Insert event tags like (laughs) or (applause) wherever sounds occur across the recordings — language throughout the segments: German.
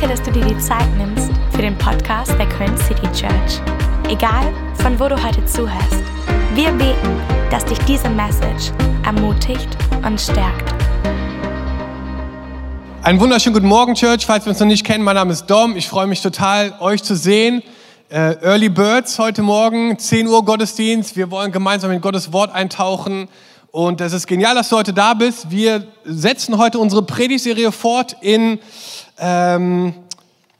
Danke, dass du dir die Zeit nimmst für den Podcast der Köln City Church. Egal, von wo du heute zuhörst, wir beten, dass dich diese Message ermutigt und stärkt. Einen wunderschönen guten Morgen, Church. Falls wir uns noch nicht kennen, mein Name ist Dom. Ich freue mich total, euch zu sehen. Äh, Early Birds heute Morgen, 10 Uhr Gottesdienst. Wir wollen gemeinsam in Gottes Wort eintauchen. Und es ist genial, dass du heute da bist. Wir setzen heute unsere Predigserie fort in ähm,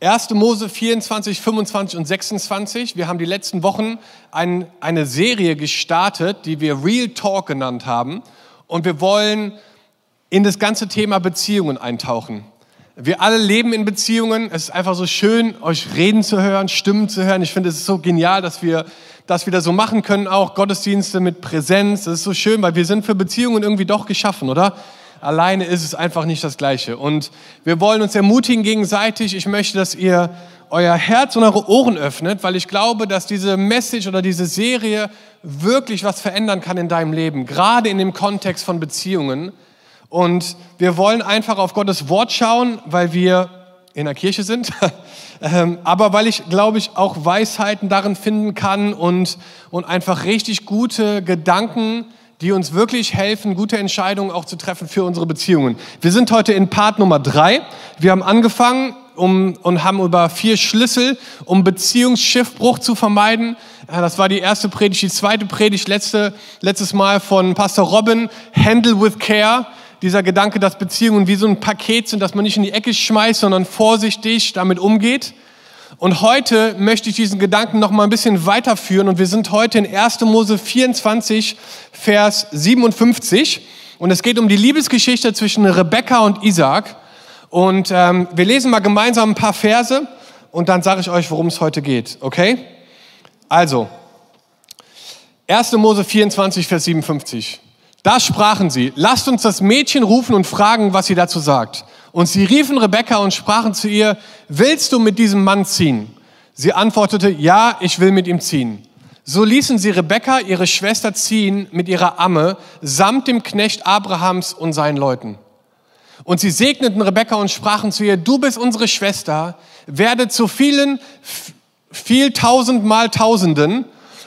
1. Mose 24, 25 und 26. Wir haben die letzten Wochen ein, eine Serie gestartet, die wir Real Talk genannt haben. Und wir wollen in das ganze Thema Beziehungen eintauchen. Wir alle leben in Beziehungen. Es ist einfach so schön, euch reden zu hören, Stimmen zu hören. Ich finde es ist so genial, dass wir das wieder so machen können, auch Gottesdienste mit Präsenz. Das ist so schön, weil wir sind für Beziehungen irgendwie doch geschaffen, oder? Alleine ist es einfach nicht das Gleiche. Und wir wollen uns ermutigen gegenseitig. Ich möchte, dass ihr euer Herz und eure Ohren öffnet, weil ich glaube, dass diese Message oder diese Serie wirklich was verändern kann in deinem Leben, gerade in dem Kontext von Beziehungen. Und wir wollen einfach auf Gottes Wort schauen, weil wir in der Kirche sind, (laughs) ähm, aber weil ich, glaube ich, auch Weisheiten darin finden kann und, und einfach richtig gute Gedanken, die uns wirklich helfen, gute Entscheidungen auch zu treffen für unsere Beziehungen. Wir sind heute in Part Nummer drei. Wir haben angefangen um, und haben über vier Schlüssel, um Beziehungsschiffbruch zu vermeiden. Das war die erste Predigt. Die zweite Predigt letzte, letztes Mal von Pastor Robin, Handle with Care. Dieser Gedanke, dass Beziehungen wie so ein Paket sind, dass man nicht in die Ecke schmeißt, sondern vorsichtig damit umgeht. Und heute möchte ich diesen Gedanken noch mal ein bisschen weiterführen und wir sind heute in 1. Mose 24, Vers 57 und es geht um die Liebesgeschichte zwischen Rebekka und Isaac. Und ähm, wir lesen mal gemeinsam ein paar Verse und dann sage ich euch, worum es heute geht, okay? Also, 1. Mose 24, Vers 57. Da sprachen sie, lasst uns das Mädchen rufen und fragen, was sie dazu sagt. Und sie riefen Rebekka und sprachen zu ihr, willst du mit diesem Mann ziehen? Sie antwortete, ja, ich will mit ihm ziehen. So ließen sie Rebekka, ihre Schwester, ziehen mit ihrer Amme samt dem Knecht Abrahams und seinen Leuten. Und sie segneten Rebekka und sprachen zu ihr, du bist unsere Schwester, werde zu vielen, viel tausendmal Tausenden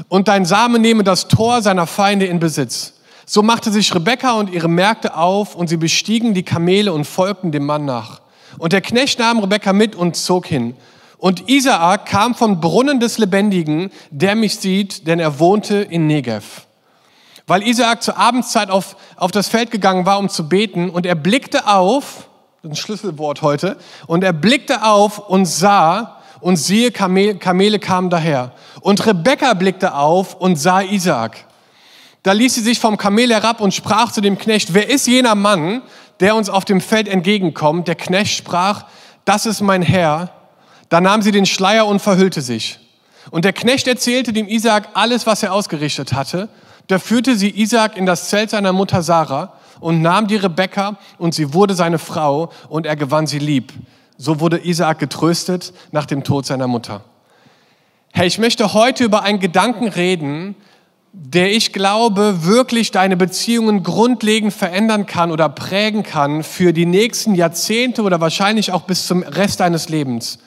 und dein Same nehme das Tor seiner Feinde in Besitz. So machte sich Rebekka und ihre Märkte auf und sie bestiegen die Kamele und folgten dem Mann nach. Und der Knecht nahm Rebekka mit und zog hin. Und Isaak kam vom Brunnen des Lebendigen, der mich sieht, denn er wohnte in Negev. Weil Isaak zur Abendszeit auf, auf das Feld gegangen war, um zu beten, und er blickte auf, ein Schlüsselwort heute, und er blickte auf und sah, und siehe, Kamele, Kamele kamen daher. Und Rebekka blickte auf und sah Isaak. Da ließ sie sich vom Kamel herab und sprach zu dem Knecht, wer ist jener Mann, der uns auf dem Feld entgegenkommt? Der Knecht sprach, das ist mein Herr. Da nahm sie den Schleier und verhüllte sich. Und der Knecht erzählte dem Isaak alles, was er ausgerichtet hatte. Da führte sie Isaak in das Zelt seiner Mutter Sarah und nahm die Rebekka und sie wurde seine Frau und er gewann sie lieb. So wurde Isaak getröstet nach dem Tod seiner Mutter. Hey, ich möchte heute über einen Gedanken reden, der ich glaube, wirklich deine Beziehungen grundlegend verändern kann oder prägen kann für die nächsten Jahrzehnte oder wahrscheinlich auch bis zum Rest deines Lebens.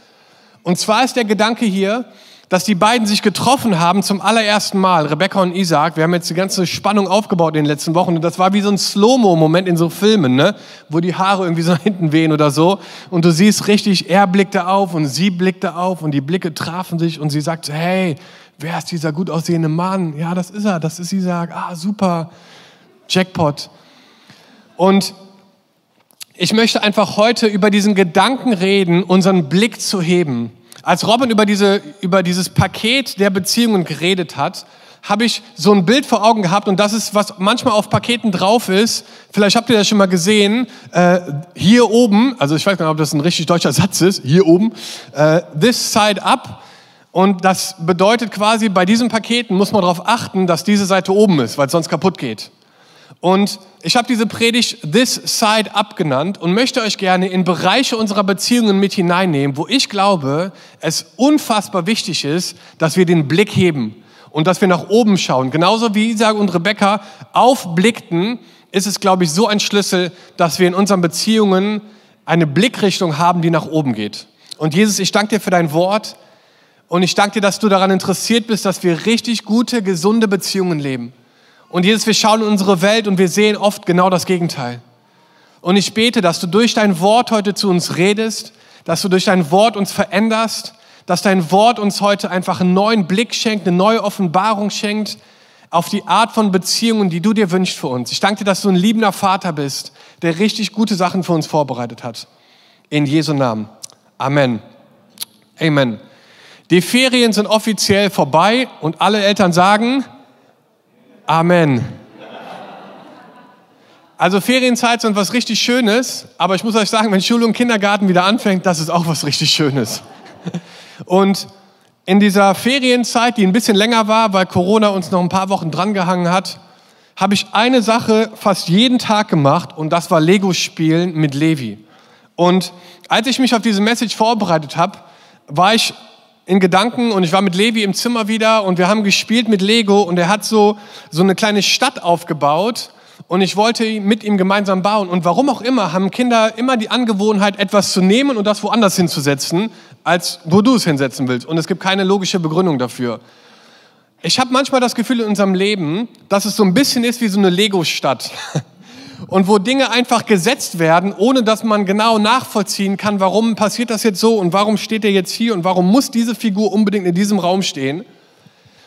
Und zwar ist der Gedanke hier, dass die beiden sich getroffen haben zum allerersten Mal, Rebecca und Isaac. Wir haben jetzt die ganze Spannung aufgebaut in den letzten Wochen und das war wie so ein Slow-Mo-Moment in so Filmen, ne? wo die Haare irgendwie so (laughs) nach hinten wehen oder so. Und du siehst richtig, er blickte auf und sie blickte auf und die Blicke trafen sich und sie sagte, hey, wer ist dieser gut aussehende Mann? Ja, das ist er, das ist Isaac. Ah, super, Jackpot. Und ich möchte einfach heute über diesen Gedanken reden, unseren Blick zu heben. Als Robin über, diese, über dieses Paket der Beziehungen geredet hat, habe ich so ein Bild vor Augen gehabt und das ist, was manchmal auf Paketen drauf ist. Vielleicht habt ihr das schon mal gesehen. Äh, hier oben, also ich weiß gar nicht, ob das ein richtig deutscher Satz ist, hier oben, äh, this side up und das bedeutet quasi, bei diesen Paketen muss man darauf achten, dass diese Seite oben ist, weil es sonst kaputt geht. Und ich habe diese Predigt This Side Up genannt und möchte euch gerne in Bereiche unserer Beziehungen mit hineinnehmen, wo ich glaube, es unfassbar wichtig ist, dass wir den Blick heben und dass wir nach oben schauen. Genauso wie Isaac und Rebecca aufblickten, ist es, glaube ich, so ein Schlüssel, dass wir in unseren Beziehungen eine Blickrichtung haben, die nach oben geht. Und Jesus, ich danke dir für dein Wort und ich danke dir, dass du daran interessiert bist, dass wir richtig gute, gesunde Beziehungen leben. Und Jesus, wir schauen in unsere Welt und wir sehen oft genau das Gegenteil. Und ich bete, dass du durch dein Wort heute zu uns redest, dass du durch dein Wort uns veränderst, dass dein Wort uns heute einfach einen neuen Blick schenkt, eine neue Offenbarung schenkt auf die Art von Beziehungen, die du dir wünschst für uns. Ich danke dir, dass du ein liebender Vater bist, der richtig gute Sachen für uns vorbereitet hat. In Jesu Namen. Amen. Amen. Die Ferien sind offiziell vorbei und alle Eltern sagen Amen. Also Ferienzeit sind was richtig Schönes, aber ich muss euch sagen, wenn Schule und Kindergarten wieder anfängt, das ist auch was richtig Schönes. Und in dieser Ferienzeit, die ein bisschen länger war, weil Corona uns noch ein paar Wochen drangehangen hat, habe ich eine Sache fast jeden Tag gemacht und das war Lego spielen mit Levi. Und als ich mich auf diese Message vorbereitet habe, war ich in Gedanken und ich war mit Levi im Zimmer wieder und wir haben gespielt mit Lego und er hat so, so eine kleine Stadt aufgebaut und ich wollte mit ihm gemeinsam bauen. Und warum auch immer, haben Kinder immer die Angewohnheit, etwas zu nehmen und das woanders hinzusetzen, als wo du es hinsetzen willst. Und es gibt keine logische Begründung dafür. Ich habe manchmal das Gefühl in unserem Leben, dass es so ein bisschen ist wie so eine Lego-Stadt. (laughs) Und wo Dinge einfach gesetzt werden, ohne dass man genau nachvollziehen kann, warum passiert das jetzt so und warum steht er jetzt hier und warum muss diese Figur unbedingt in diesem Raum stehen.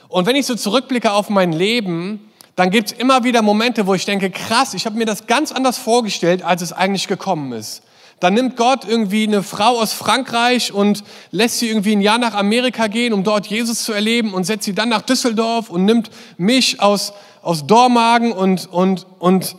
Und wenn ich so zurückblicke auf mein Leben, dann gibt es immer wieder Momente, wo ich denke, krass, ich habe mir das ganz anders vorgestellt, als es eigentlich gekommen ist. Dann nimmt Gott irgendwie eine Frau aus Frankreich und lässt sie irgendwie ein Jahr nach Amerika gehen, um dort Jesus zu erleben und setzt sie dann nach Düsseldorf und nimmt mich aus, aus Dormagen und, und, und,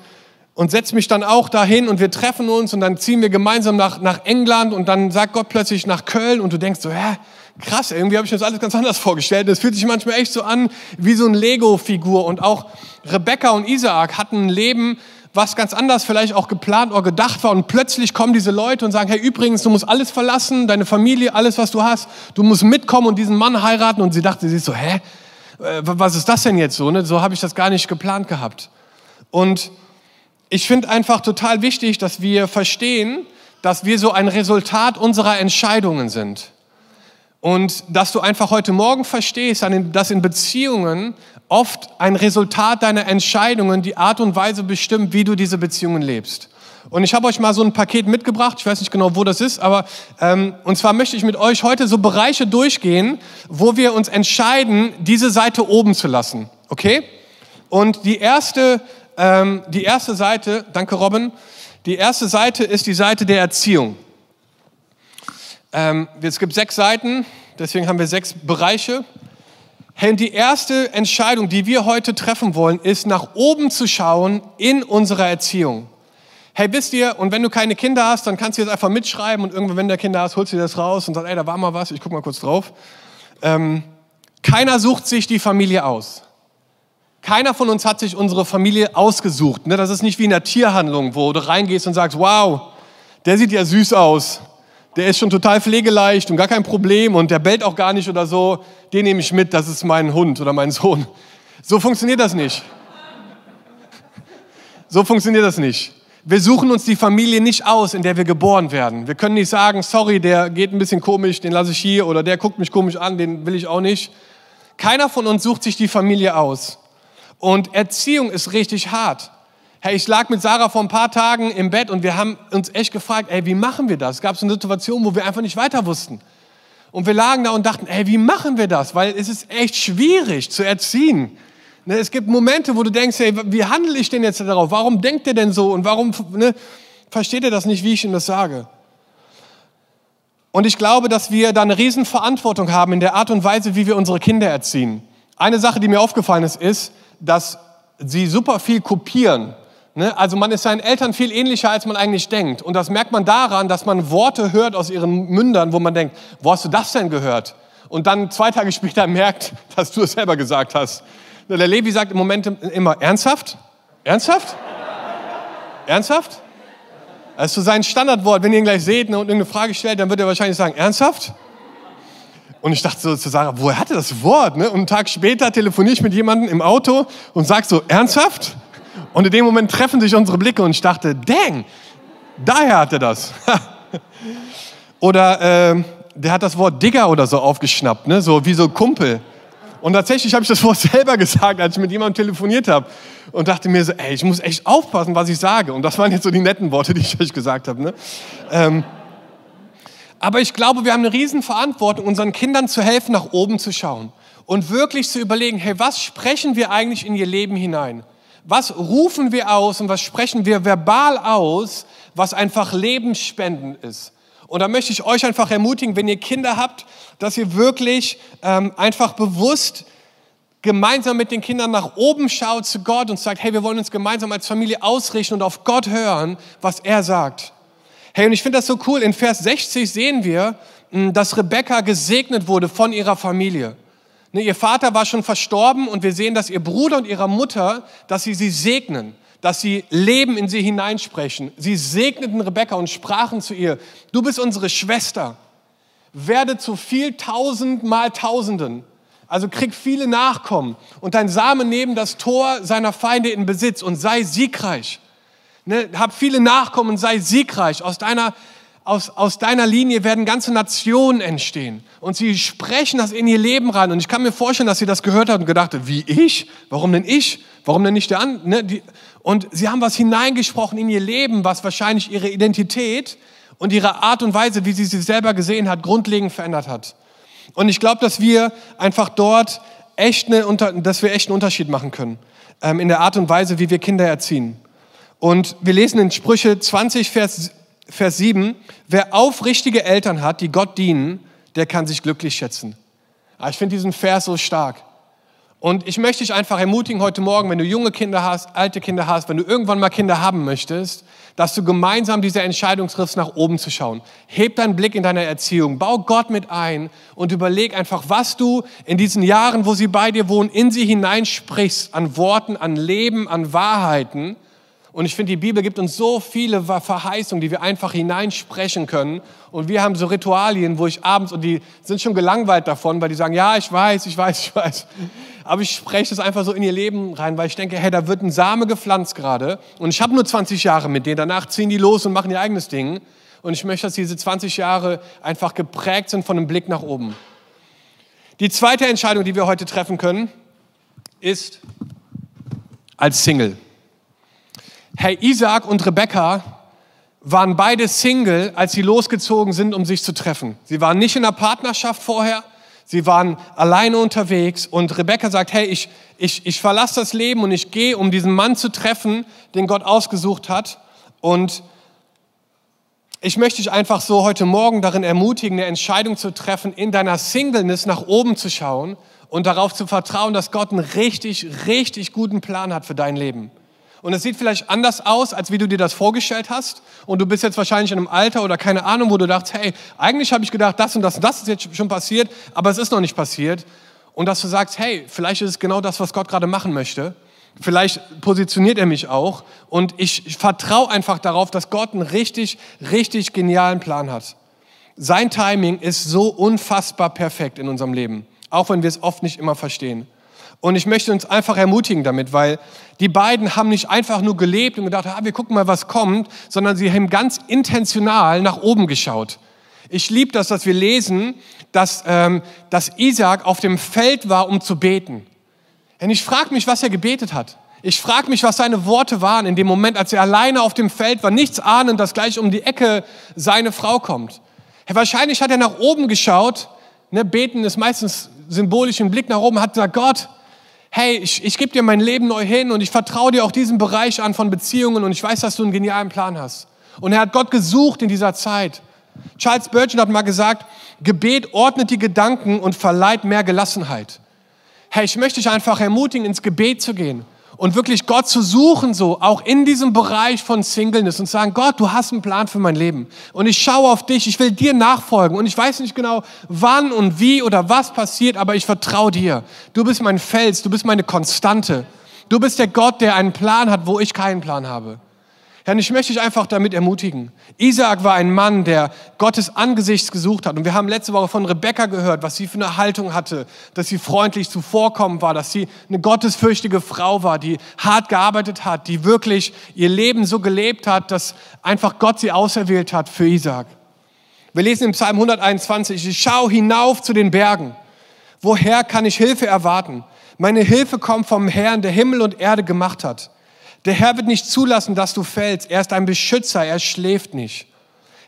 und setzt mich dann auch dahin und wir treffen uns und dann ziehen wir gemeinsam nach, nach England und dann sagt Gott plötzlich nach Köln und du denkst so, hä? krass, irgendwie habe ich mir das alles ganz anders vorgestellt. Das fühlt sich manchmal echt so an wie so ein Lego-Figur. Und auch Rebecca und Isaac hatten ein Leben, was ganz anders vielleicht auch geplant oder gedacht war. Und plötzlich kommen diese Leute und sagen, hey, übrigens, du musst alles verlassen, deine Familie, alles, was du hast. Du musst mitkommen und diesen Mann heiraten. Und sie dachte, sie ist so, hä? Äh, was ist das denn jetzt so? Ne? So habe ich das gar nicht geplant gehabt. Und ich finde einfach total wichtig, dass wir verstehen, dass wir so ein Resultat unserer Entscheidungen sind. Und dass du einfach heute Morgen verstehst, dass in Beziehungen oft ein Resultat deiner Entscheidungen die Art und Weise bestimmt, wie du diese Beziehungen lebst. Und ich habe euch mal so ein Paket mitgebracht, ich weiß nicht genau, wo das ist, aber ähm, und zwar möchte ich mit euch heute so Bereiche durchgehen, wo wir uns entscheiden, diese Seite oben zu lassen. Okay? Und die erste, ähm, die erste Seite, danke Robin, die erste Seite ist die Seite der Erziehung. Ähm, es gibt sechs Seiten, deswegen haben wir sechs Bereiche. Hey, die erste Entscheidung, die wir heute treffen wollen, ist nach oben zu schauen in unserer Erziehung. Hey, wisst ihr, und wenn du keine Kinder hast, dann kannst du jetzt einfach mitschreiben und irgendwann, wenn du Kinder hast, holst du das raus und sagst, ey, da war mal was, ich guck mal kurz drauf. Ähm, keiner sucht sich die Familie aus. Keiner von uns hat sich unsere Familie ausgesucht. Ne? Das ist nicht wie in der Tierhandlung, wo du reingehst und sagst, wow, der sieht ja süß aus der ist schon total pflegeleicht und gar kein Problem und der bellt auch gar nicht oder so, den nehme ich mit, das ist mein Hund oder mein Sohn. So funktioniert das nicht. So funktioniert das nicht. Wir suchen uns die Familie nicht aus, in der wir geboren werden. Wir können nicht sagen, sorry, der geht ein bisschen komisch, den lasse ich hier oder der guckt mich komisch an, den will ich auch nicht. Keiner von uns sucht sich die Familie aus. Und Erziehung ist richtig hart. Hey, ich lag mit Sarah vor ein paar Tagen im Bett und wir haben uns echt gefragt, ey, wie machen wir das? Es gab so eine Situation, wo wir einfach nicht weiter wussten. Und wir lagen da und dachten, ey, wie machen wir das? Weil es ist echt schwierig zu erziehen. Ne, es gibt Momente, wo du denkst, ey, wie handle ich denn jetzt darauf? Warum denkt er denn so? Und warum ne, versteht er das nicht, wie ich ihm das sage? Und ich glaube, dass wir da eine Riesenverantwortung haben in der Art und Weise, wie wir unsere Kinder erziehen. Eine Sache, die mir aufgefallen ist, ist, dass sie super viel kopieren Ne? Also man ist seinen Eltern viel ähnlicher, als man eigentlich denkt. Und das merkt man daran, dass man Worte hört aus ihren Mündern, wo man denkt, wo hast du das denn gehört? Und dann zwei Tage (laughs) später merkt, dass du es selber gesagt hast. Der Levi sagt im Moment immer, ernsthaft? Ernsthaft? Ernsthaft? Das ist so sein Standardwort. Wenn ihr ihn gleich seht und irgendeine Frage stellt, dann wird er wahrscheinlich sagen, ernsthaft? Und ich dachte so zu Sarah, woher hatte das Wort? Ne? Und einen Tag später telefoniere ich mit jemandem im Auto und sage so, ernsthaft? Und in dem Moment treffen sich unsere Blicke und ich dachte, dang, daher hat er das. (laughs) Oder äh, der hat das Wort Digger oder so aufgeschnappt, ne? so wie so Kumpel. Und tatsächlich habe ich das Wort (laughs) selber gesagt, als ich mit jemandem telefoniert habe und dachte mir so, ey, ich muss echt aufpassen, was ich sage. Und das waren jetzt so die netten Worte, die ich euch gesagt habe. Ne? Ähm, aber ich glaube, wir haben eine Riesenverantwortung, unseren Kindern zu helfen, nach oben zu schauen und wirklich zu überlegen, hey, was sprechen wir eigentlich in ihr Leben hinein? Was rufen wir aus und was sprechen wir verbal aus, was einfach lebensspendend ist? Und da möchte ich euch einfach ermutigen, wenn ihr Kinder habt, dass ihr wirklich ähm, einfach bewusst gemeinsam mit den Kindern nach oben schaut zu Gott und sagt, hey, wir wollen uns gemeinsam als Familie ausrichten und auf Gott hören, was er sagt. Hey, und ich finde das so cool. In Vers 60 sehen wir, hm, dass Rebekka gesegnet wurde von ihrer Familie. Ne, ihr Vater war schon verstorben und wir sehen, dass ihr Bruder und ihre Mutter, dass sie sie segnen dass sie Leben in sie hineinsprechen. Sie segneten Rebekka und sprachen zu ihr, du bist unsere Schwester, werde zu viel tausend mal Tausenden. Also krieg viele Nachkommen und dein Samen neben das Tor seiner Feinde in Besitz und sei siegreich. Ne, hab viele Nachkommen und sei siegreich. Aus deiner, aus, aus deiner Linie werden ganze Nationen entstehen. Und sie sprechen das in ihr Leben rein. Und ich kann mir vorstellen, dass sie das gehört hat und gedacht hat, wie ich? Warum denn ich? Warum denn nicht der andere? Ne? Und sie haben was hineingesprochen in ihr Leben, was wahrscheinlich ihre Identität und ihre Art und Weise, wie sie sie selber gesehen hat, grundlegend verändert hat. Und ich glaube, dass wir einfach dort echt eine, dass wir echt einen Unterschied machen können ähm, in der Art und Weise, wie wir Kinder erziehen. Und wir lesen in Sprüche 20, Vers, Vers 7, wer aufrichtige Eltern hat, die Gott dienen, der kann sich glücklich schätzen. Ah, ich finde diesen Vers so stark. Und ich möchte dich einfach ermutigen heute Morgen, wenn du junge Kinder hast, alte Kinder hast, wenn du irgendwann mal Kinder haben möchtest, dass du gemeinsam diese Entscheidung triffst, nach oben zu schauen. Heb deinen Blick in deine Erziehung, bau Gott mit ein und überleg einfach, was du in diesen Jahren, wo sie bei dir wohnen, in sie hineinsprichst, an Worten, an Leben, an Wahrheiten. Und ich finde, die Bibel gibt uns so viele Verheißungen, die wir einfach hineinsprechen können. Und wir haben so Ritualien, wo ich abends, und die sind schon gelangweilt davon, weil die sagen, ja, ich weiß, ich weiß, (laughs) ich weiß. Aber ich spreche es einfach so in ihr Leben rein, weil ich denke, hey, da wird ein Same gepflanzt gerade. Und ich habe nur 20 Jahre mit denen. Danach ziehen die los und machen ihr eigenes Ding. Und ich möchte, dass diese 20 Jahre einfach geprägt sind von einem Blick nach oben. Die zweite Entscheidung, die wir heute treffen können, ist als Single. Hey, Isaac und Rebecca waren beide Single, als sie losgezogen sind, um sich zu treffen. Sie waren nicht in einer Partnerschaft vorher, sie waren alleine unterwegs und Rebecca sagt, hey, ich, ich, ich verlasse das Leben und ich gehe, um diesen Mann zu treffen, den Gott ausgesucht hat. Und ich möchte dich einfach so heute Morgen darin ermutigen, eine Entscheidung zu treffen, in deiner Singleness nach oben zu schauen und darauf zu vertrauen, dass Gott einen richtig, richtig guten Plan hat für dein Leben. Und es sieht vielleicht anders aus, als wie du dir das vorgestellt hast. Und du bist jetzt wahrscheinlich in einem Alter oder keine Ahnung, wo du dachtest, hey, eigentlich habe ich gedacht, das und das und das ist jetzt schon passiert, aber es ist noch nicht passiert. Und dass du sagst, hey, vielleicht ist es genau das, was Gott gerade machen möchte. Vielleicht positioniert er mich auch. Und ich vertraue einfach darauf, dass Gott einen richtig, richtig genialen Plan hat. Sein Timing ist so unfassbar perfekt in unserem Leben. Auch wenn wir es oft nicht immer verstehen. Und ich möchte uns einfach ermutigen damit, weil die beiden haben nicht einfach nur gelebt und gedacht, ah, wir gucken mal, was kommt, sondern sie haben ganz intentional nach oben geschaut. Ich liebe das, dass wir lesen, dass, ähm, dass Isaac auf dem Feld war, um zu beten. Und ich frage mich, was er gebetet hat. Ich frage mich, was seine Worte waren in dem Moment, als er alleine auf dem Feld war, nichts ahnend, dass gleich um die Ecke seine Frau kommt. Ja, wahrscheinlich hat er nach oben geschaut. Ne, beten ist meistens symbolisch ein Blick nach oben, hat gesagt, Gott, hey, ich, ich gebe dir mein Leben neu hin und ich vertraue dir auch diesen Bereich an von Beziehungen und ich weiß, dass du einen genialen Plan hast. Und er hat Gott gesucht in dieser Zeit. Charles Spurgeon hat mal gesagt, Gebet ordnet die Gedanken und verleiht mehr Gelassenheit. Hey, ich möchte dich einfach ermutigen, ins Gebet zu gehen und wirklich Gott zu suchen, so auch in diesem Bereich von Singleness und sagen, Gott, du hast einen Plan für mein Leben und ich schaue auf dich, ich will dir nachfolgen und ich weiß nicht genau, wann und wie oder was passiert, aber ich vertraue dir. Du bist mein Fels, du bist meine Konstante. Du bist der Gott, der einen Plan hat, wo ich keinen Plan habe. Herr, ich möchte dich einfach damit ermutigen. Isaak war ein Mann, der Gottes Angesichts gesucht hat. Und wir haben letzte Woche von Rebekka gehört, was sie für eine Haltung hatte, dass sie freundlich zuvorkommen war, dass sie eine gottesfürchtige Frau war, die hart gearbeitet hat, die wirklich ihr Leben so gelebt hat, dass einfach Gott sie auserwählt hat für Isaak. Wir lesen im Psalm 121, ich schaue hinauf zu den Bergen. Woher kann ich Hilfe erwarten? Meine Hilfe kommt vom Herrn, der Himmel und Erde gemacht hat. Der Herr wird nicht zulassen, dass du fällst. Er ist ein Beschützer, er schläft nicht.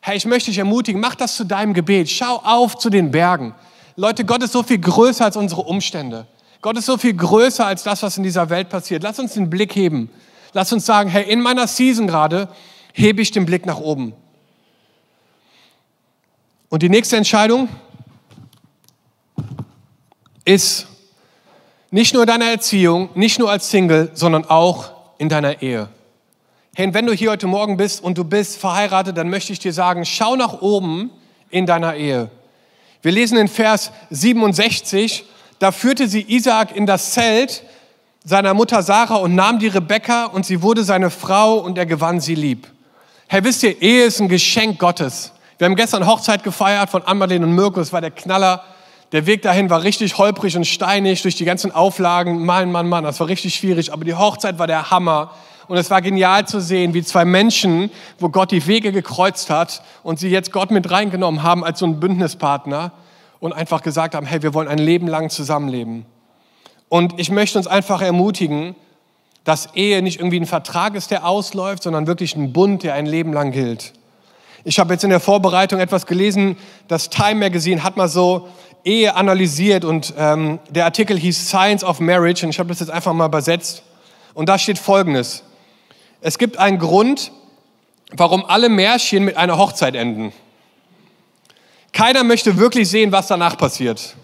Herr, ich möchte dich ermutigen, mach das zu deinem Gebet. Schau auf zu den Bergen. Leute, Gott ist so viel größer als unsere Umstände. Gott ist so viel größer als das, was in dieser Welt passiert. Lass uns den Blick heben. Lass uns sagen, hey, in meiner Season gerade hebe ich den Blick nach oben. Und die nächste Entscheidung ist nicht nur in deiner Erziehung, nicht nur als Single, sondern auch in deiner Ehe. Hey, und wenn du hier heute Morgen bist und du bist verheiratet, dann möchte ich dir sagen, schau nach oben in deiner Ehe. Wir lesen in Vers 67, da führte sie Isaak in das Zelt seiner Mutter Sarah und nahm die Rebekka und sie wurde seine Frau und er gewann sie lieb. Herr, wisst ihr, Ehe ist ein Geschenk Gottes. Wir haben gestern Hochzeit gefeiert von Anmalin und Mirko, es war der Knaller. Der Weg dahin war richtig holprig und steinig durch die ganzen Auflagen. Mann, Mann, Mann, das war richtig schwierig. Aber die Hochzeit war der Hammer. Und es war genial zu sehen, wie zwei Menschen, wo Gott die Wege gekreuzt hat und sie jetzt Gott mit reingenommen haben als so ein Bündnispartner und einfach gesagt haben, hey, wir wollen ein Leben lang zusammenleben. Und ich möchte uns einfach ermutigen, dass Ehe nicht irgendwie ein Vertrag ist, der ausläuft, sondern wirklich ein Bund, der ein Leben lang gilt. Ich habe jetzt in der Vorbereitung etwas gelesen, das Time Magazine hat mal so Ehe analysiert und ähm, der Artikel hieß Science of Marriage und ich habe das jetzt einfach mal übersetzt. Und da steht Folgendes. Es gibt einen Grund, warum alle Märchen mit einer Hochzeit enden. Keiner möchte wirklich sehen, was danach passiert.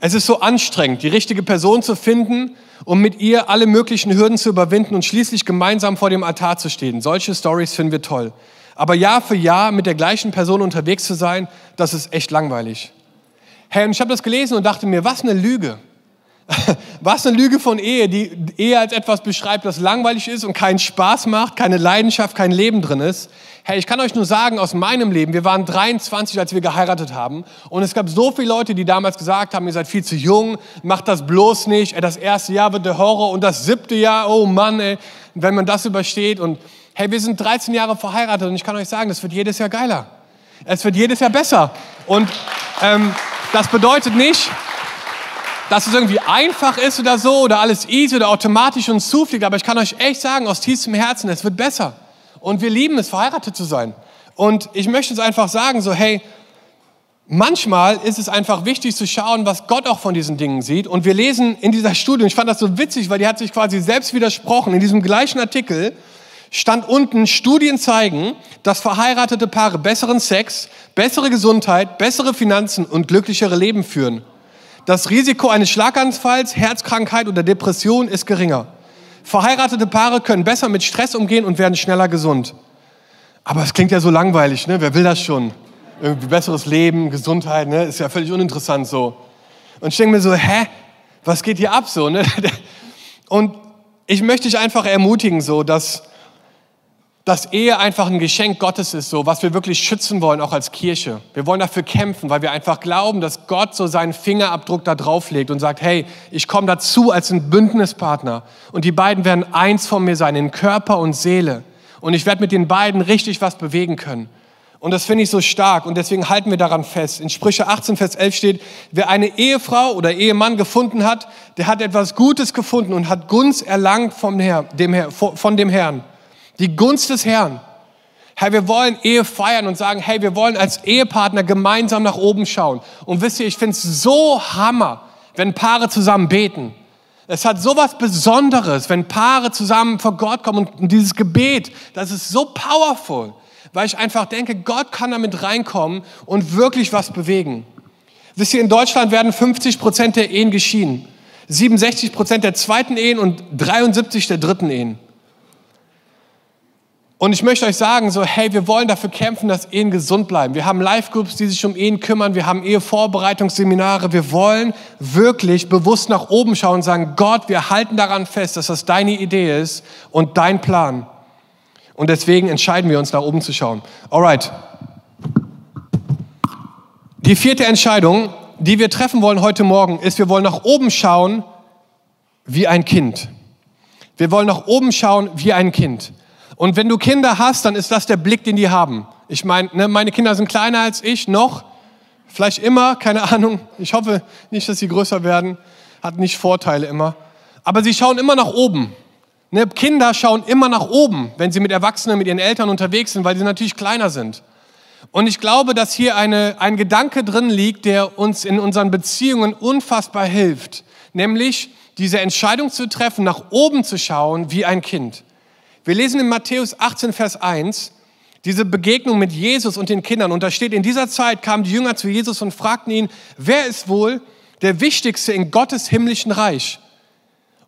Es ist so anstrengend, die richtige Person zu finden, um mit ihr alle möglichen Hürden zu überwinden und schließlich gemeinsam vor dem Altar zu stehen. Solche Stories finden wir toll. Aber Jahr für Jahr mit der gleichen Person unterwegs zu sein, das ist echt langweilig. Hey, und ich habe das gelesen und dachte mir, was eine Lüge. (laughs) Was eine Lüge von Ehe, die Ehe als etwas beschreibt, das langweilig ist und keinen Spaß macht, keine Leidenschaft, kein Leben drin ist. Hey, ich kann euch nur sagen aus meinem Leben, wir waren 23, als wir geheiratet haben und es gab so viele Leute, die damals gesagt haben, ihr seid viel zu jung, macht das bloß nicht, das erste Jahr wird der Horror und das siebte Jahr, oh Mann, ey, wenn man das übersteht und hey, wir sind 13 Jahre verheiratet und ich kann euch sagen, das wird jedes Jahr geiler. Es wird jedes Jahr besser und ähm, das bedeutet nicht, dass es irgendwie einfach ist oder so oder alles easy oder automatisch uns zufliegt. Aber ich kann euch echt sagen, aus tiefstem Herzen, es wird besser. Und wir lieben es, verheiratet zu sein. Und ich möchte uns einfach sagen, so, hey, manchmal ist es einfach wichtig zu schauen, was Gott auch von diesen Dingen sieht. Und wir lesen in dieser Studie, und ich fand das so witzig, weil die hat sich quasi selbst widersprochen. In diesem gleichen Artikel stand unten, Studien zeigen, dass verheiratete Paare besseren Sex, bessere Gesundheit, bessere Finanzen und glücklichere Leben führen. Das Risiko eines Schlaganfalls, Herzkrankheit oder Depression ist geringer. Verheiratete Paare können besser mit Stress umgehen und werden schneller gesund. Aber es klingt ja so langweilig, ne? Wer will das schon? Irgendwie besseres Leben, Gesundheit, ne? Ist ja völlig uninteressant so. Und ich denke mir so, hä? Was geht hier ab so, ne? (laughs) Und ich möchte dich einfach ermutigen so, dass dass Ehe einfach ein Geschenk Gottes ist, so was wir wirklich schützen wollen, auch als Kirche. Wir wollen dafür kämpfen, weil wir einfach glauben, dass Gott so seinen Fingerabdruck da drauf legt und sagt, hey, ich komme dazu als ein Bündnispartner und die beiden werden eins von mir sein, in Körper und Seele. Und ich werde mit den beiden richtig was bewegen können. Und das finde ich so stark und deswegen halten wir daran fest. In Sprüche 18, Vers 11 steht, wer eine Ehefrau oder Ehemann gefunden hat, der hat etwas Gutes gefunden und hat Gunst erlangt vom Herr, dem Herr, von dem Herrn. Die Gunst des Herrn. Herr, wir wollen Ehe feiern und sagen, hey, wir wollen als Ehepartner gemeinsam nach oben schauen. Und wisst ihr, ich finde es so Hammer, wenn Paare zusammen beten. Es hat so was Besonderes, wenn Paare zusammen vor Gott kommen und dieses Gebet, das ist so powerful, weil ich einfach denke, Gott kann damit reinkommen und wirklich was bewegen. Wisst ihr, in Deutschland werden 50 Prozent der Ehen geschieden, 67 Prozent der zweiten Ehen und 73 der dritten Ehen. Und ich möchte euch sagen, so, hey, wir wollen dafür kämpfen, dass Ehen gesund bleiben. Wir haben Live-Groups, die sich um Ehen kümmern. Wir haben Ehevorbereitungsseminare. Wir wollen wirklich bewusst nach oben schauen und sagen, Gott, wir halten daran fest, dass das deine Idee ist und dein Plan. Und deswegen entscheiden wir uns, nach oben zu schauen. Alright. Die vierte Entscheidung, die wir treffen wollen heute Morgen, ist, wir wollen nach oben schauen wie ein Kind. Wir wollen nach oben schauen wie ein Kind. Und wenn du Kinder hast, dann ist das der Blick, den die haben. Ich meine, ne, meine Kinder sind kleiner als ich noch, vielleicht immer, keine Ahnung. Ich hoffe nicht, dass sie größer werden. Hat nicht Vorteile immer. Aber sie schauen immer nach oben. Ne, Kinder schauen immer nach oben, wenn sie mit Erwachsenen, mit ihren Eltern unterwegs sind, weil sie natürlich kleiner sind. Und ich glaube, dass hier eine, ein Gedanke drin liegt, der uns in unseren Beziehungen unfassbar hilft. Nämlich diese Entscheidung zu treffen, nach oben zu schauen wie ein Kind. Wir lesen in Matthäus 18, Vers 1 diese Begegnung mit Jesus und den Kindern. Und da steht, in dieser Zeit kamen die Jünger zu Jesus und fragten ihn, wer ist wohl der Wichtigste in Gottes himmlischen Reich?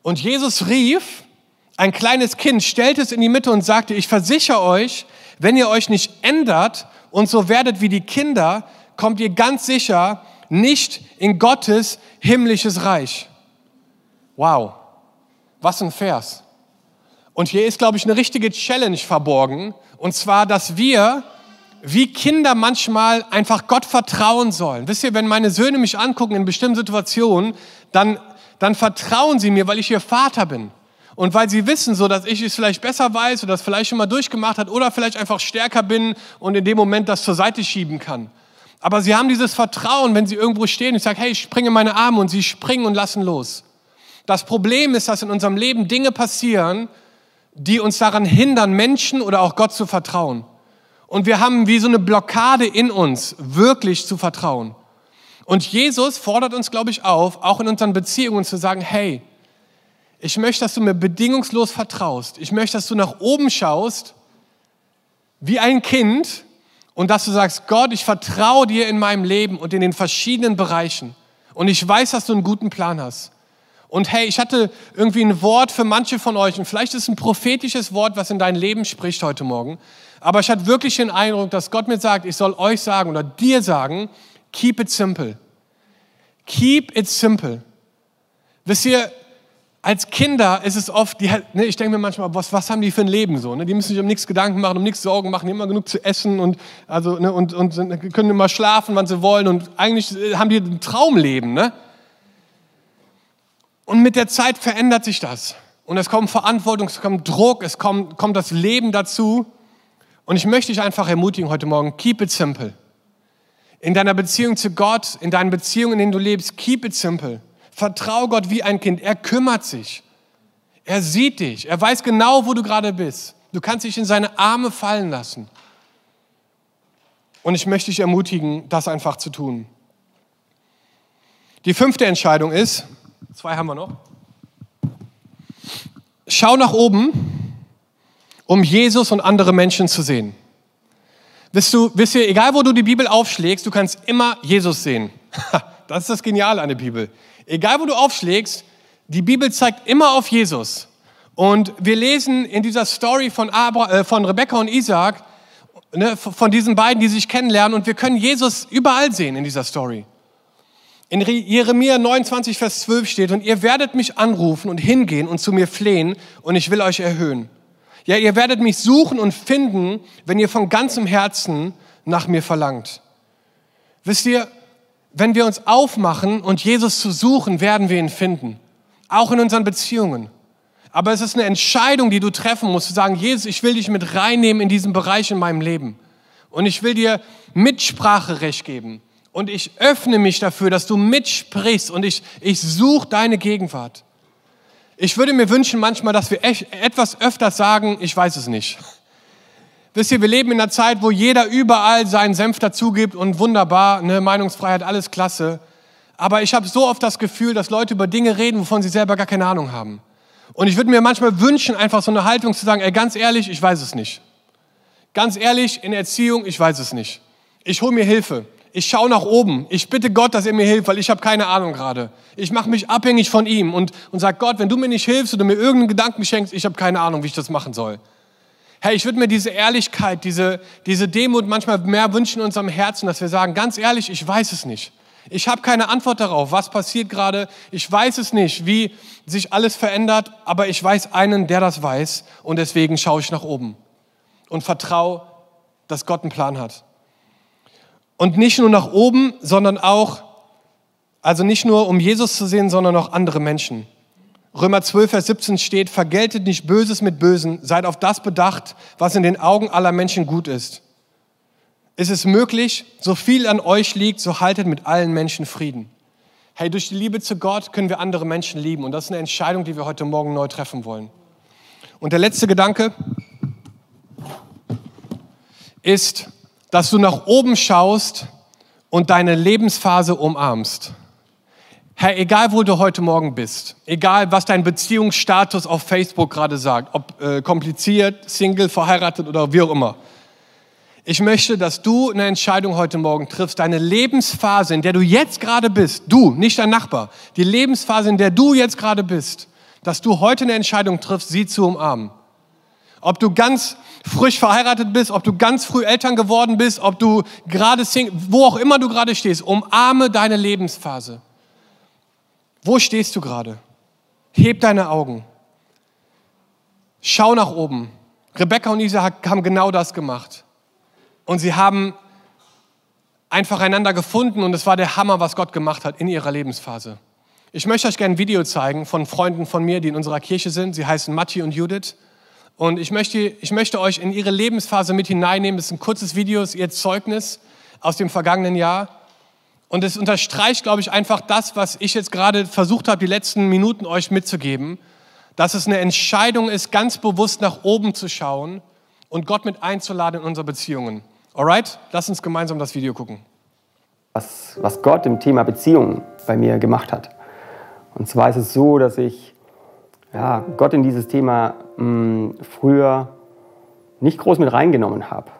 Und Jesus rief, ein kleines Kind, stellte es in die Mitte und sagte, ich versichere euch, wenn ihr euch nicht ändert und so werdet wie die Kinder, kommt ihr ganz sicher nicht in Gottes himmlisches Reich. Wow, was ein Vers. Und hier ist, glaube ich, eine richtige Challenge verborgen. Und zwar, dass wir wie Kinder manchmal einfach Gott vertrauen sollen. Wisst ihr, wenn meine Söhne mich angucken in bestimmten Situationen, dann, dann vertrauen sie mir, weil ich ihr Vater bin. Und weil sie wissen, so dass ich es vielleicht besser weiß oder das vielleicht schon mal durchgemacht hat oder vielleicht einfach stärker bin und in dem Moment das zur Seite schieben kann. Aber sie haben dieses Vertrauen, wenn sie irgendwo stehen. Ich sage, hey, ich springe meine Arme und sie springen und lassen los. Das Problem ist, dass in unserem Leben Dinge passieren, die uns daran hindern, Menschen oder auch Gott zu vertrauen. Und wir haben wie so eine Blockade in uns, wirklich zu vertrauen. Und Jesus fordert uns, glaube ich, auf, auch in unseren Beziehungen zu sagen, hey, ich möchte, dass du mir bedingungslos vertraust. Ich möchte, dass du nach oben schaust, wie ein Kind, und dass du sagst, Gott, ich vertraue dir in meinem Leben und in den verschiedenen Bereichen. Und ich weiß, dass du einen guten Plan hast. Und hey, ich hatte irgendwie ein Wort für manche von euch und vielleicht ist es ein prophetisches Wort, was in dein Leben spricht heute Morgen. Aber ich hatte wirklich den Eindruck, dass Gott mir sagt, ich soll euch sagen oder dir sagen, keep it simple. Keep it simple. Wisst ihr, als Kinder ist es oft, die, ne, ich denke mir manchmal, was, was haben die für ein Leben so? Ne? Die müssen sich um nichts Gedanken machen, um nichts Sorgen machen, immer genug zu essen und, also, ne, und, und können immer schlafen, wann sie wollen und eigentlich haben die ein Traumleben. Ne? Und mit der Zeit verändert sich das. Und es kommt Verantwortung, es kommt Druck, es kommt, kommt das Leben dazu. Und ich möchte dich einfach ermutigen heute Morgen, keep it simple. In deiner Beziehung zu Gott, in deinen Beziehungen, in denen du lebst, keep it simple. Vertrau Gott wie ein Kind. Er kümmert sich. Er sieht dich. Er weiß genau, wo du gerade bist. Du kannst dich in seine Arme fallen lassen. Und ich möchte dich ermutigen, das einfach zu tun. Die fünfte Entscheidung ist, Zwei haben wir noch. Schau nach oben, um Jesus und andere Menschen zu sehen. Wisst, du, wisst ihr, egal wo du die Bibel aufschlägst, du kannst immer Jesus sehen. (laughs) Das ist das Geniale an der Bibel. Egal wo du aufschlägst, die Bibel zeigt immer auf Jesus. Und wir lesen in dieser Story von, Abra, äh, von Rebekka und Isaac, ne, von diesen beiden, die sich kennenlernen, und wir können Jesus überall sehen in dieser Story. In Jeremia 29, Vers 12 steht, und ihr werdet mich anrufen und hingehen und zu mir flehen, und ich will euch erhöhen. Ja, ihr werdet mich suchen und finden, wenn ihr von ganzem Herzen nach mir verlangt. Wisst ihr, wenn wir uns aufmachen und Jesus zu suchen, werden wir ihn finden. Auch in unseren Beziehungen. Aber es ist eine Entscheidung, die du treffen musst, zu sagen, Jesus, ich will dich mit reinnehmen in diesen Bereich in meinem Leben. Und ich will dir Mitspracherecht geben. Und ich öffne mich dafür, dass du mitsprichst und ich, ich suche deine Gegenwart. Ich würde mir wünschen manchmal, dass wir echt, etwas öfter sagen, ich weiß es nicht. Wisst ihr, wir leben in einer Zeit, wo jeder überall seinen Senf dazugibt und wunderbar, ne, Meinungsfreiheit, alles klasse. Aber ich habe so oft das Gefühl, dass Leute über Dinge reden, wovon sie selber gar keine Ahnung haben. Und ich würde mir manchmal wünschen, einfach so eine Haltung zu sagen, ey, ganz ehrlich, ich weiß es nicht. Ganz ehrlich, in Erziehung, ich weiß es nicht. Ich hole mir Hilfe ich schaue nach oben. Ich bitte Gott, dass er mir hilft, weil ich habe keine Ahnung gerade. Ich mache mich abhängig von ihm und, und sage, Gott, wenn du mir nicht hilfst oder mir irgendeinen Gedanken schenkst, ich habe keine Ahnung, wie ich das machen soll. Hey, ich würde mir diese Ehrlichkeit, diese, diese Demut manchmal mehr wünschen in unserem Herzen, dass wir sagen, ganz ehrlich, ich weiß es nicht. Ich habe keine Antwort darauf, was passiert gerade. Ich weiß es nicht, wie sich alles verändert, aber ich weiß einen, der das weiß und deswegen schaue ich nach oben und vertraue, dass Gott einen Plan hat. Und nicht nur nach oben, sondern auch, also nicht nur um Jesus zu sehen, sondern auch andere Menschen. Römer 12, Vers 17 steht, vergeltet nicht Böses mit Bösen, seid auf das bedacht, was in den Augen aller Menschen gut ist. ist es möglich, so viel an euch liegt, so haltet mit allen Menschen Frieden. Hey, durch die Liebe zu Gott können wir andere Menschen lieben. Und das ist eine Entscheidung, die wir heute Morgen neu treffen wollen. Und der letzte Gedanke ist, dass du nach oben schaust und deine Lebensphase umarmst. Herr, egal wo du heute Morgen bist, egal was dein Beziehungsstatus auf Facebook gerade sagt, ob äh, kompliziert, Single, verheiratet oder wie auch immer. Ich möchte, dass du eine Entscheidung heute Morgen triffst, deine Lebensphase, in der du jetzt gerade bist, du, nicht dein Nachbar, die Lebensphase, in der du jetzt gerade bist, dass du heute eine Entscheidung triffst, sie zu umarmen. Ob du ganz frisch verheiratet bist, ob du ganz früh Eltern geworden bist, ob du gerade Single, wo auch immer du gerade stehst, umarme deine Lebensphase. Wo stehst du gerade? Heb deine Augen. Schau nach oben. Rebecca und Isa haben genau das gemacht. Und sie haben einfach einander gefunden und es war der Hammer, was Gott gemacht hat in ihrer Lebensphase. Ich möchte euch gerne ein Video zeigen von Freunden von mir, die in unserer Kirche sind. Sie heißen Matti und Judith. Und ich möchte, ich möchte euch in ihre Lebensphase mit hineinnehmen. Das ist ein kurzes Video, ist ihr Zeugnis aus dem vergangenen Jahr. Und es unterstreicht, glaube ich, einfach das, was ich jetzt gerade versucht habe, die letzten Minuten euch mitzugeben, dass es eine Entscheidung ist, ganz bewusst nach oben zu schauen und Gott mit einzuladen in unsere Beziehungen. Alright, lass uns gemeinsam das Video gucken. Was, was Gott im Thema Beziehungen bei mir gemacht hat. Und zwar ist es so, dass ich ja, Gott in dieses Thema mh, hm, früher nicht groß mit reingenommen habe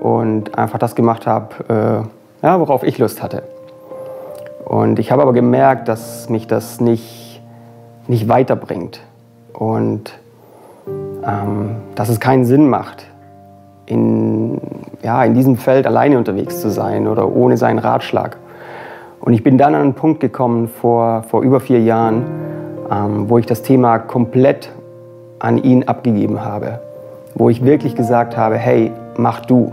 und einfach das gemacht habe, äh, ja, worauf ich Lust hatte. Und ich habe aber gemerkt, dass mich das nicht, nicht weiterbringt und ähm, dass es keinen Sinn macht, in, ja, in diesem Feld alleine unterwegs zu sein oder ohne seinen Ratschlag. Und ich bin dann an einen Punkt gekommen vor, vor über vier Jahren, wo ich das Thema komplett an ihn abgegeben habe, wo ich wirklich gesagt habe, hey, mach du.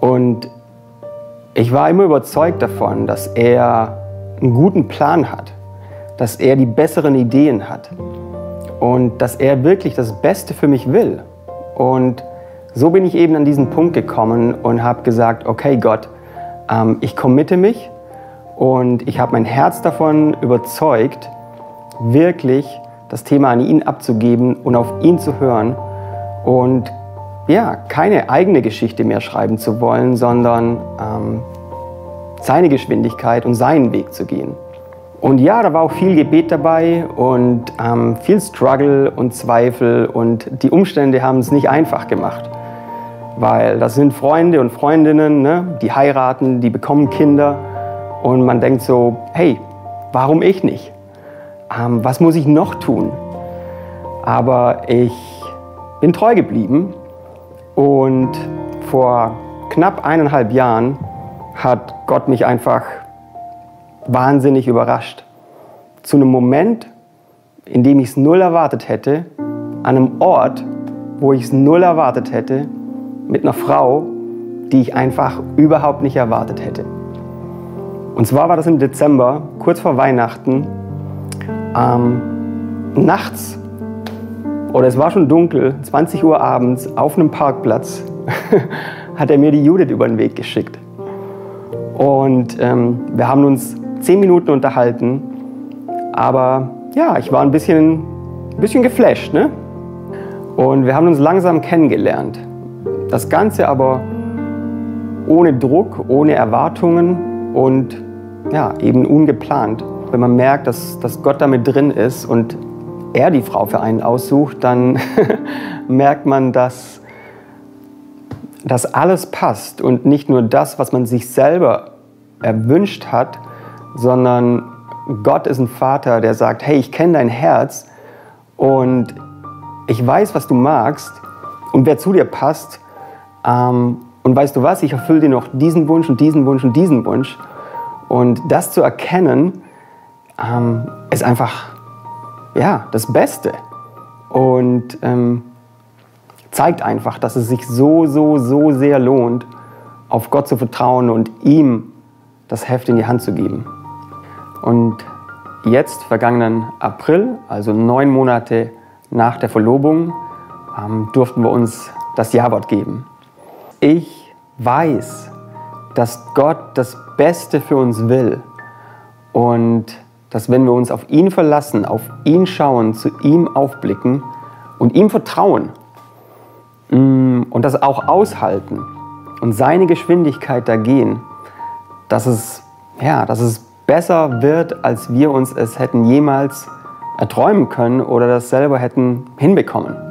Und ich war immer überzeugt davon, dass er einen guten Plan hat, dass er die besseren Ideen hat und dass er wirklich das Beste für mich will. Und so bin ich eben an diesen Punkt gekommen und habe gesagt, okay Gott, ähm, ich committe mich und ich habe mein Herz davon überzeugt, wirklich das Thema an ihn abzugeben und auf ihn zu hören und ja, keine eigene Geschichte mehr schreiben zu wollen, sondern ähm, seine Geschwindigkeit und seinen Weg zu gehen. Und ja, da war auch viel Gebet dabei und ähm, viel Struggle und Zweifel und die Umstände haben es nicht einfach gemacht. Weil das sind Freunde und Freundinnen, ne, die heiraten, die bekommen Kinder und man denkt so, hey, warum ich nicht? Ähm, was muss ich noch tun? Aber ich bin treu geblieben und vor knapp eineinhalb Jahren hat Gott mich einfach wahnsinnig überrascht. Zu einem Moment, in dem ich es null erwartet hätte, an einem Ort, wo ich es null erwartet hätte, mit einer Frau, die ich einfach überhaupt nicht erwartet hätte. Und zwar war das im Dezember, kurz vor Weihnachten, ähm, nachts oder es war schon dunkel, 20 Uhr abends, auf einem Parkplatz, (laughs) hat er mir die Judith über den Weg geschickt. Und ähm, wir haben uns zehn Minuten unterhalten, aber ja, ich war ein bisschen, ein bisschen geflasht. Ne? Und wir haben uns langsam kennengelernt. Das Ganze aber ohne Druck, ohne Erwartungen und ja, eben ungeplant. Wenn man merkt, dass, dass Gott damit drin ist und er die Frau für einen aussucht, dann (laughs) merkt man, dass, dass alles passt und nicht nur das, was man sich selber erwünscht hat, sondern Gott ist ein Vater, der sagt, hey, ich kenne dein Herz und ich weiß, was du magst und wer zu dir passt. Ähm, und weißt du was, ich erfülle dir noch diesen Wunsch und diesen Wunsch und diesen Wunsch. Und das zu erkennen, ähm, ist einfach ja, das Beste. Und ähm, zeigt einfach, dass es sich so, so, so sehr lohnt, auf Gott zu vertrauen und ihm das Heft in die Hand zu geben. Und jetzt, vergangenen April, also neun Monate nach der Verlobung, ähm, durften wir uns das Ja-Wort geben. Ich weiß, dass Gott das Beste für uns will und dass wenn wir uns auf ihn verlassen, auf ihn schauen, zu ihm aufblicken und ihm vertrauen mm, und das auch aushalten und seine Geschwindigkeit da gehen, dass es, ja, dass es besser wird, als wir uns es hätten jemals erträumen können oder das selber hätten hinbekommen.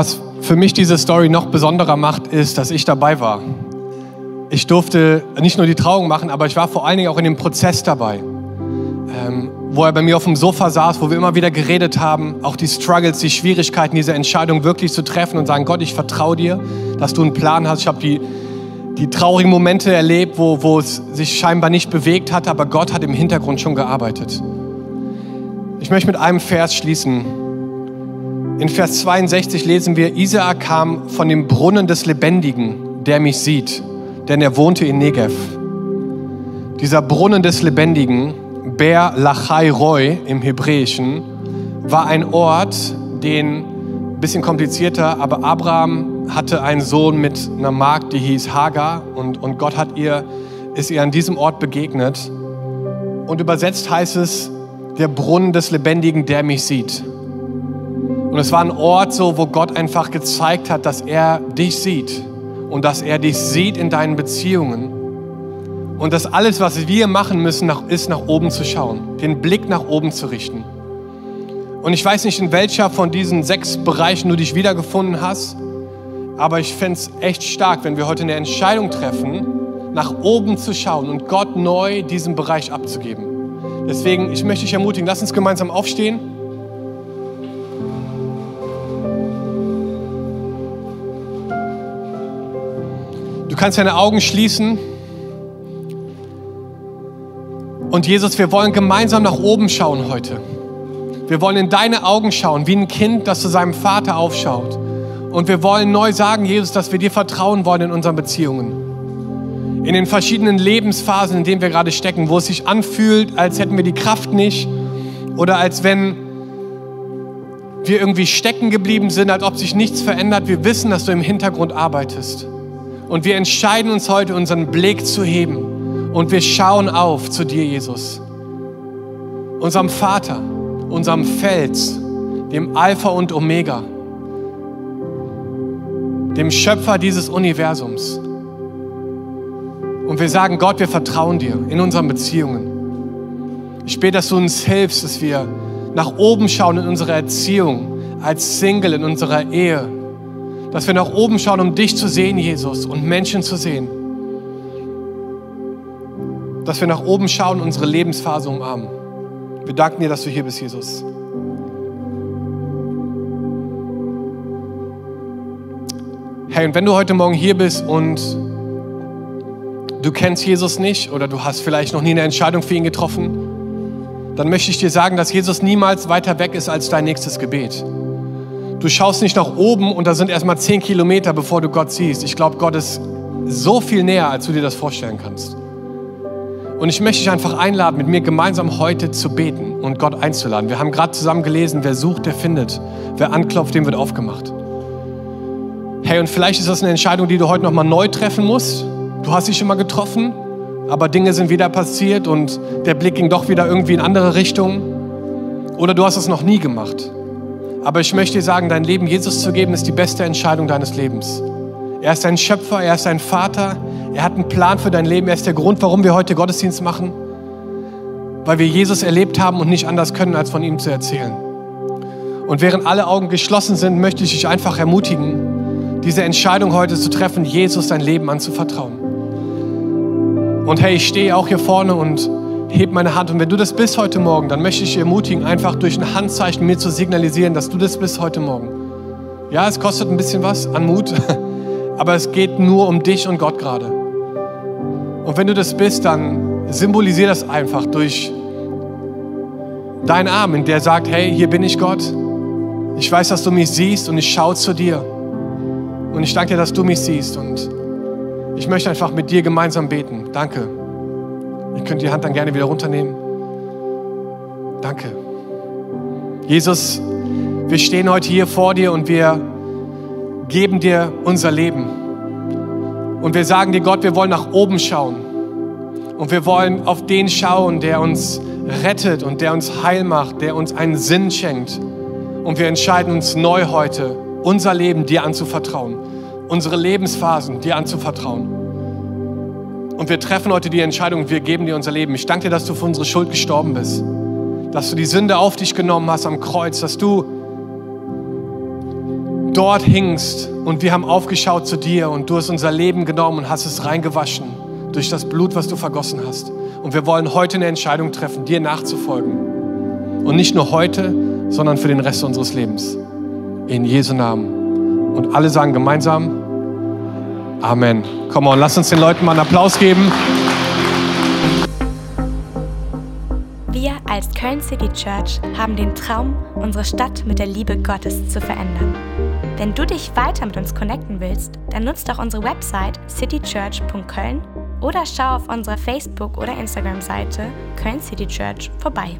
Was für mich diese Story noch besonderer macht, ist, dass ich dabei war. Ich durfte nicht nur die Trauung machen, aber ich war vor allen Dingen auch in dem Prozess dabei. Ähm, wo er bei mir auf dem Sofa saß, wo wir immer wieder geredet haben, auch die Struggles, die Schwierigkeiten, diese Entscheidung wirklich zu treffen und sagen, Gott, ich vertraue dir, dass du einen Plan hast. Ich habe die, die traurigen Momente erlebt, wo, wo es sich scheinbar nicht bewegt hat, aber Gott hat im Hintergrund schon gearbeitet. Ich möchte mit einem Vers schließen. In Vers 62 lesen wir, Isaak kam von dem Brunnen des Lebendigen, der mich sieht, denn er wohnte in Negev. Dieser Brunnen des Lebendigen, Ber Lachai Roy im Hebräischen, war ein Ort, den, ein bisschen komplizierter, aber Abraham hatte einen Sohn mit einer Magd, die hieß Hagar und, und Gott hat ihr, ist ihr an diesem Ort begegnet. Und übersetzt heißt es, der Brunnen des Lebendigen, der mich sieht. Und es war ein Ort so, wo Gott einfach gezeigt hat, dass er dich sieht und dass er dich sieht in deinen Beziehungen. Und dass alles, was wir machen müssen, ist nach oben zu schauen, den Blick nach oben zu richten. Und ich weiß nicht, in welcher von diesen sechs Bereichen du dich wiedergefunden hast, aber ich fände es echt stark, wenn wir heute eine Entscheidung treffen, nach oben zu schauen und Gott neu diesen Bereich abzugeben. Deswegen, ich möchte dich ermutigen, lass uns gemeinsam aufstehen. Kannst deine Augen schließen. Und Jesus, wir wollen gemeinsam nach oben schauen heute. Wir wollen in deine Augen schauen, wie ein Kind, das zu seinem Vater aufschaut. Und wir wollen neu sagen, Jesus, dass wir dir vertrauen wollen in unseren Beziehungen. In den verschiedenen Lebensphasen, in denen wir gerade stecken, wo es sich anfühlt, als hätten wir die Kraft nicht oder als wenn wir irgendwie stecken geblieben sind, als ob sich nichts verändert. Wir wissen, dass du im Hintergrund arbeitest. Und wir entscheiden uns heute, unseren Blick zu heben. Und wir schauen auf zu dir, Jesus. Unserem Vater, unserem Fels, dem Alpha und Omega, dem Schöpfer dieses Universums. Und wir sagen, Gott, wir vertrauen dir in unseren Beziehungen. Ich bete, dass du uns hilfst, dass wir nach oben schauen in unserer Erziehung, als Single in unserer Ehe, dass wir nach oben schauen, um dich zu sehen, Jesus, und Menschen zu sehen. Dass wir nach oben schauen unsere Lebensphase umarmen. Wir danken dir, dass du hier bist, Jesus. Hey, und wenn du heute Morgen hier bist und du kennst Jesus nicht oder du hast vielleicht noch nie eine Entscheidung für ihn getroffen, dann möchte ich dir sagen, dass Jesus niemals weiter weg ist als dein nächstes Gebet. Du schaust nicht nach oben und da sind erstmal zehn Kilometer, bevor du Gott siehst. Ich glaube, Gott ist so viel näher, als du dir das vorstellen kannst. Und ich möchte dich einfach einladen, mit mir gemeinsam heute zu beten und Gott einzuladen. Wir haben gerade zusammen gelesen, wer sucht, der findet. Wer anklopft, dem wird aufgemacht. Hey, und vielleicht ist das eine Entscheidung, die du heute nochmal neu treffen musst. Du hast sie schon mal getroffen, aber Dinge sind wieder passiert und der Blick ging doch wieder irgendwie in andere Richtungen. Oder du hast es noch nie gemacht. Aber ich möchte dir sagen, dein Leben Jesus zu geben, ist die beste Entscheidung deines Lebens. Er ist dein Schöpfer, er ist dein Vater, er hat einen Plan für dein Leben, er ist der Grund, warum wir heute Gottesdienst machen, weil wir Jesus erlebt haben und nicht anders können, als von ihm zu erzählen. Und während alle Augen geschlossen sind, möchte ich dich einfach ermutigen, diese Entscheidung heute zu treffen, Jesus dein Leben anzuvertrauen. Und hey, ich stehe auch hier vorne und heb meine Hand. Und wenn du das bist heute Morgen, dann möchte ich dich ermutigen, einfach durch ein Handzeichen mir zu signalisieren, dass du das bist heute Morgen. Ja, es kostet ein bisschen was an Mut, (laughs) aber es geht nur um dich und Gott gerade. Und wenn du das bist, dann symbolisier das einfach durch deinen Arm, in der sagt, hey, hier bin ich Gott. Ich weiß, dass du mich siehst und ich schaue zu dir. Und ich danke dir, dass du mich siehst. Und Ich möchte einfach mit dir gemeinsam beten. Danke. Ihr könnt die Hand dann gerne wieder runternehmen. Danke. Jesus, wir stehen heute hier vor dir und wir geben dir unser Leben. Und wir sagen dir, Gott, wir wollen nach oben schauen. Und wir wollen auf den schauen, der uns rettet und der uns heil macht, der uns einen Sinn schenkt. Und wir entscheiden uns neu heute, unser Leben dir anzuvertrauen, unsere Lebensphasen dir anzuvertrauen. Und wir treffen heute die Entscheidung, wir geben dir unser Leben. Ich danke dir, dass du für unsere Schuld gestorben bist, dass du die Sünde auf dich genommen hast am Kreuz, dass du dort hingst und wir haben aufgeschaut zu dir und du hast unser Leben genommen und hast es reingewaschen durch das Blut, was du vergossen hast. Und wir wollen heute eine Entscheidung treffen, dir nachzufolgen. Und nicht nur heute, sondern für den Rest unseres Lebens. In Jesu Namen. Und alle sagen gemeinsam Amen. Komm on, lass uns den Leuten mal einen Applaus geben. Wir als Köln City Church haben den Traum, unsere Stadt mit der Liebe Gottes zu verändern. Wenn du dich weiter mit uns connecten willst, dann nutzt doch unsere Website citychurch.köln oder schau auf unserer Facebook- oder Instagram-Seite Köln City Church vorbei.